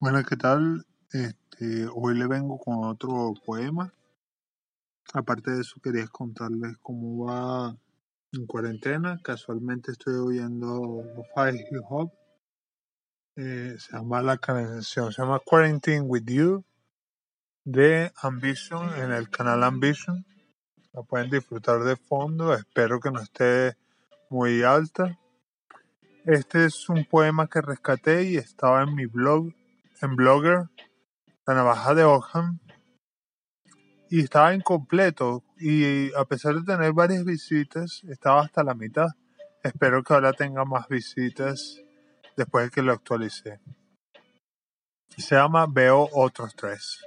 Bueno, ¿qué tal? Este, hoy le vengo con otro poema. Aparte de eso, quería contarles cómo va en cuarentena. Casualmente estoy oyendo Five Hip Hop. Eh, se llama la canción, se llama Quarantine with You de Ambition en el canal Ambition. La pueden disfrutar de fondo. Espero que no esté muy alta. Este es un poema que rescaté y estaba en mi blog en Blogger, la navaja de Ockham, y estaba incompleto y a pesar de tener varias visitas, estaba hasta la mitad. Espero que ahora tenga más visitas después de que lo actualicé. Se llama Veo otros tres.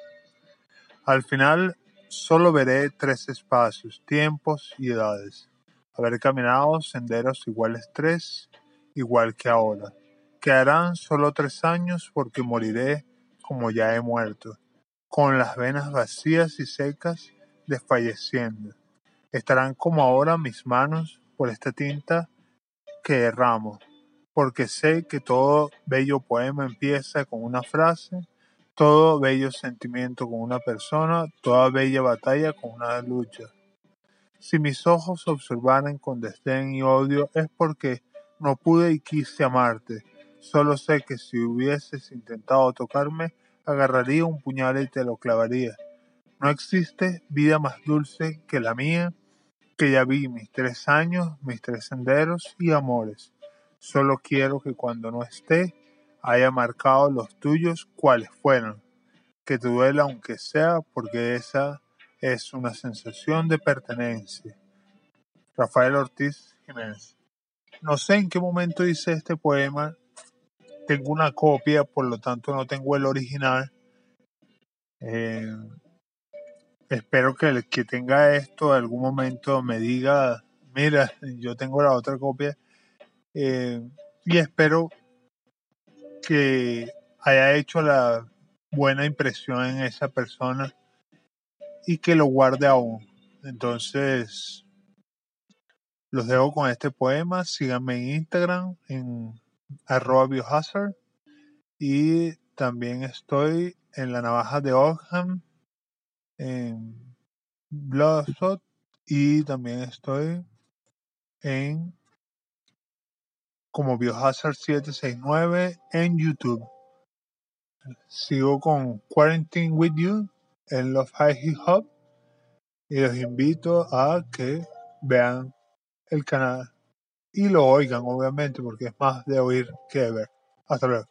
Al final solo veré tres espacios, tiempos y edades. Haber caminado senderos iguales tres, igual que ahora. Quedarán solo tres años porque moriré como ya he muerto, con las venas vacías y secas, desfalleciendo. Estarán como ahora mis manos por esta tinta que derramo, porque sé que todo bello poema empieza con una frase, todo bello sentimiento con una persona, toda bella batalla con una lucha. Si mis ojos observaran con desdén y odio es porque no pude y quise amarte, Solo sé que si hubieses intentado tocarme, agarraría un puñal y te lo clavaría. No existe vida más dulce que la mía, que ya vi mis tres años, mis tres senderos y amores. Solo quiero que cuando no esté, haya marcado los tuyos cuáles fueron. Que te duela aunque sea, porque esa es una sensación de pertenencia. Rafael Ortiz Jiménez. No sé en qué momento hice este poema, tengo una copia, por lo tanto no tengo el original. Eh, espero que el que tenga esto en algún momento me diga, mira, yo tengo la otra copia. Eh, y espero que haya hecho la buena impresión en esa persona y que lo guarde aún. Entonces, los dejo con este poema. Síganme en Instagram, en arroba biohazard y también estoy en la navaja de Ogham en Blogspot y también estoy en como Biohazard 769 en YouTube. Sigo con Quarantine with You en Love High Hip y los invito a que vean el canal y lo oigan, obviamente, porque es más de oír que de ver. Hasta luego.